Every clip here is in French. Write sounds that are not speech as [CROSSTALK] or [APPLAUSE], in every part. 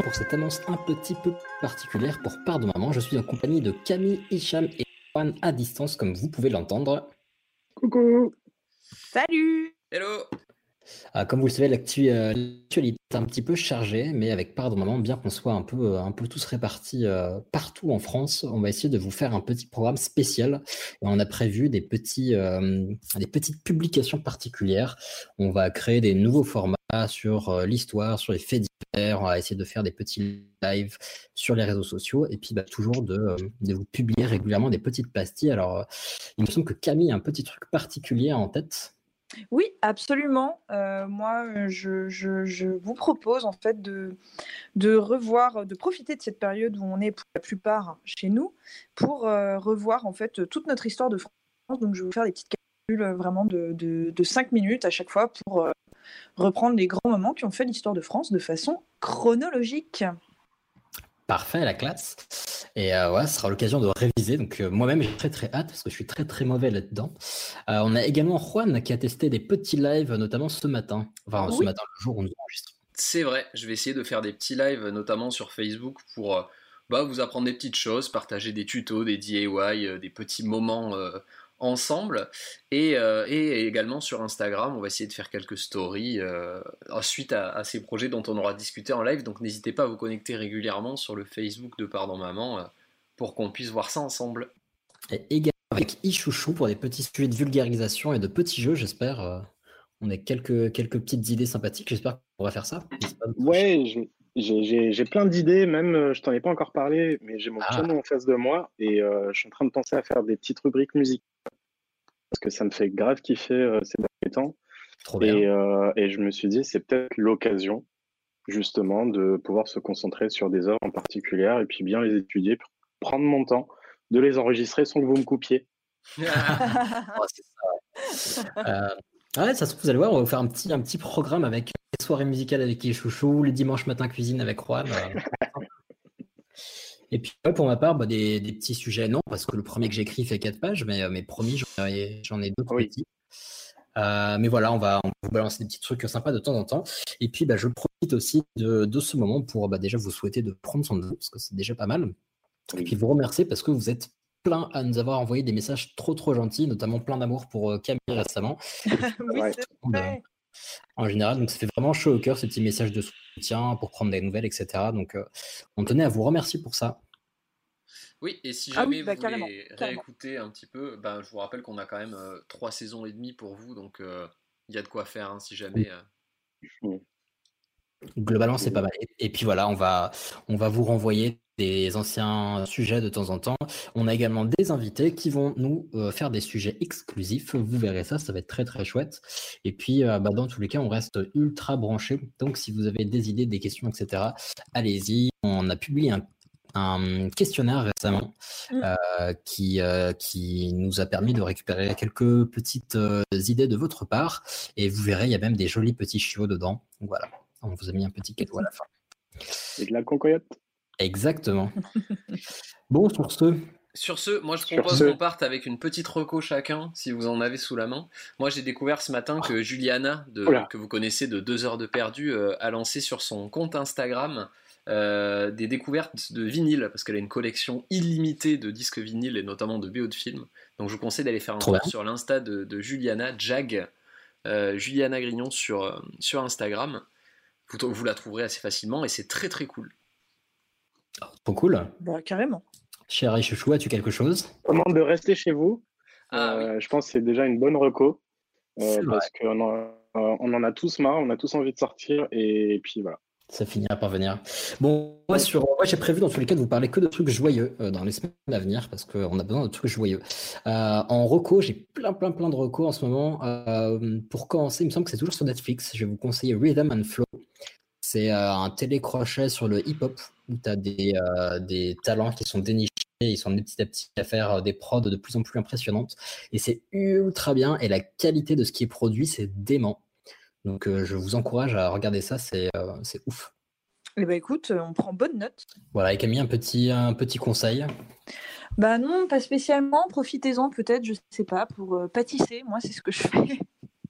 pour cette annonce un petit peu particulière pour part de maman. Je suis en compagnie de Camille, Hicham et Juan à distance, comme vous pouvez l'entendre. Coucou Salut Hello Ah, comme vous le savez, euh, l'actualité est un petit peu chargée, mais avec part de bien qu'on soit un peu, euh, un peu tous répartis euh, partout en France, on va essayer de vous faire un petit programme spécial. On a prévu des, petits, euh, des petites publications particulières. On va créer des nouveaux formats sur euh, l'histoire, sur les faits divers. On va essayer de faire des petits lives sur les réseaux sociaux et puis bah, toujours de, euh, de vous publier régulièrement des petites pastilles. Alors, euh, il me semble que Camille a un petit truc particulier en tête. Oui, absolument. Euh, moi, euh, je, vous propose en fait de, revoir, de profiter de cette période où on est pour la plupart chez nous, pour euh, revoir en fait toute notre histoire de France. Donc, je vais vous faire des petites euh, vraiment de, de, de 5 minutes à chaque fois pour reprendre les grands moments qui ont fait l'histoire de France de façon chronologique. Parfait, la classe. Et euh, ouais, ce sera l'occasion de réviser. Donc euh, moi-même, j'ai très très hâte parce que je suis très très mauvais là-dedans. Euh, on a également Juan qui a testé des petits lives, notamment ce matin. Enfin, ce Oui. matin, le jour où nous enregistrons. C'est vrai, je vais essayer de faire des petits lives, notamment sur Facebook, pour euh, bah, vous apprendre des petites choses, partager des tutos, des DIY, des petits moments ensemble. Et, euh, et également sur Instagram, on va essayer de faire quelques stories euh, suite à, à ces projets dont on aura discuté en live. Donc n'hésitez pas à vous connecter régulièrement sur le Facebook de Pardon Maman euh, pour qu'on puisse voir ça ensemble. Et également avec Ichouchou pour des petits sujets de vulgarisation et de petits jeux, j'espère. euh, on a quelques, quelques petites idées sympathiques. J'espère qu'on pourra faire ça. Ouais, j'ai- j'ai plein d'idées, même euh, je t'en ai pas encore parlé, mais j'ai mon Ah. piano en face de moi et euh, je suis en train de penser à faire des petites rubriques musique parce que ça me fait grave kiffer euh, ces derniers temps. Trop bien. Et, euh, et je me suis dit, c'est peut-être l'occasion justement de pouvoir se concentrer sur des œuvres en particulier et puis bien les étudier, prendre mon temps, de les enregistrer sans que vous me coupiez. [LAUGHS] Oh, ça, ouais. Ça se trouve, vous allez voir, on va vous faire un petit, un petit programme avec soirées musicales avec Ichouchou, les dimanches matin cuisine avec Juan. euh. Et puis pour ma part, bah, des, des petits sujets, non, parce que le premier que j'écris fait 4 pages, mais, euh, mais promis, j'en ai, ai d'autres Oui. petits. Euh, mais voilà, on va, on va vous balancer des petits trucs sympas de temps en temps. Et puis, bah, je profite aussi de, de ce moment pour bah, déjà vous souhaiter de prendre soin de vous, parce que c'est déjà pas mal. Et puis vous remercier parce que vous êtes plein à nous avoir envoyé des messages trop trop gentils, notamment plein d'amour pour euh, Camille récemment. [LAUGHS] oui, Euh, en général, donc ça fait vraiment chaud au cœur ces petits messages de soutien pour prendre des nouvelles, etc. Donc euh, on tenait à vous remercier pour ça. Oui, et si Ah jamais oui, bah, vous carrément, voulez carrément. réécouter un petit peu, ben, je vous rappelle qu'on a quand même euh, trois saisons et demie pour vous, donc euh, il y a de quoi faire hein, si jamais. euh, Globalement, c'est pas mal. Et, et puis voilà, on va, on va vous renvoyer des anciens sujets de temps en temps. On a également des invités qui vont nous euh, faire des sujets exclusifs. Vous verrez ça, ça va être très très chouette. Et puis, euh, bah, dans tous les cas, on reste ultra branché. Donc, si vous avez des idées, des questions, etc., allez-y. On a publié un, un questionnaire récemment Mm. euh, qui, euh, qui nous a permis de récupérer quelques petites euh, idées de votre part. Et vous verrez, il y a même des jolis petits chiots dedans. Voilà, on vous a mis un petit cadeau à la fin. Et de la concoyote. Exactement. [LAUGHS] bon, sur ce, Sur ce, moi je propose ce- qu'on parte avec une petite reco chacun, si vous en avez sous la main. Moi j'ai découvert ce matin que Juliana, de, que vous connaissez de 2 heures de perdu, euh, a lancé sur son compte Instagram euh, des découvertes de vinyle, parce qu'elle a une collection illimitée de disques vinyles et notamment de BO de films. Donc je vous conseille d'aller faire un tour sur l'insta de, de Juliana, Jag, euh, Juliana Grignon sur, euh, sur Instagram. Vous, vous la trouverez assez facilement et c'est très très cool. Trop cool. Bah, carrément. Cher Chouchou, as-tu quelque chose? Comment de rester chez vous Ah Euh, Je pense que c'est déjà une bonne reco. euh, parce qu'on en, euh, on en a tous marre, on a tous envie de sortir et puis voilà. Ça finira par venir. Bon, moi, sur, moi j'ai prévu dans tous les cas de vous parler que de trucs joyeux euh, dans les semaines à venir parce qu'on a besoin de trucs joyeux. Euh, en reco, j'ai plein, plein, plein de recos en ce moment. Euh, pour commencer, il me semble que c'est toujours sur Netflix. Je vais vous conseiller Rhythm and Flow. C'est euh, un télécrochet sur le hip-hop où tu as des, euh, des talents qui sont dénichés, ils sont amenés petit à petit à faire euh, des prods de plus en plus impressionnantes. Et c'est ultra bien. Et la qualité de ce qui est produit, c'est dément. Donc euh, je vous encourage à regarder ça, c'est euh, c'est ouf. Eh ben écoute, on prend bonne note. Voilà, et Camille, un petit, un petit conseil? Bah non, pas spécialement. Profitez-en peut-être, je sais pas, pour euh, pâtisser. Moi, c'est ce que je fais.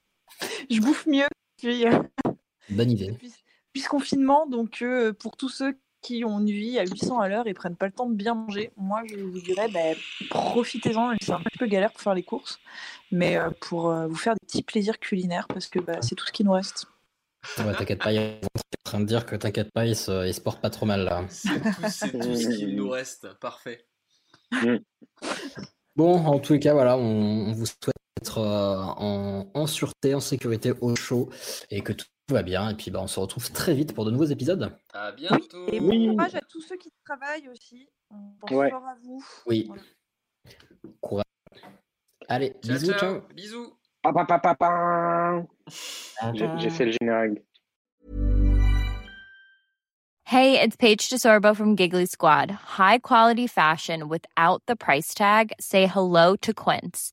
[LAUGHS] je bouffe mieux euh, Bonne idée. Depuis ce confinement. Donc, euh, pour tous ceux qui ont une vie à 800 à l'heure et prennent pas le temps de bien manger, moi, je vous dirais, bah, profitez-en. C'est un petit peu galère pour faire les courses, mais euh, pour euh, vous faire des petits plaisirs culinaires parce que bah, c'est tout ce qui nous reste. Ouais, t'inquiète pas, il est en train de dire que t'inquiète pas, il se, il se porte pas trop mal là. C'est tout, ce qu'il nous reste. Parfait. Bon, en tous les cas, voilà, on, on vous souhaite d'être euh, en, en sûreté, en sécurité, au chaud et que tout va bien. Et puis, bah, on se retrouve très vite pour de nouveaux épisodes. À bientôt. Et bon courage à tous ceux qui travaillent aussi. On pense Ouais. fort à vous. Oui. Voilà. Courage. Allez, Ciao, bisous, ciao. ciao. Bisous. Pa, pa, pa, pa, pa. J'ai j'ai fait le générique. Hey, it's Paige DeSorbo from Giggly Squad. High quality fashion without the price tag. Say hello to Quince.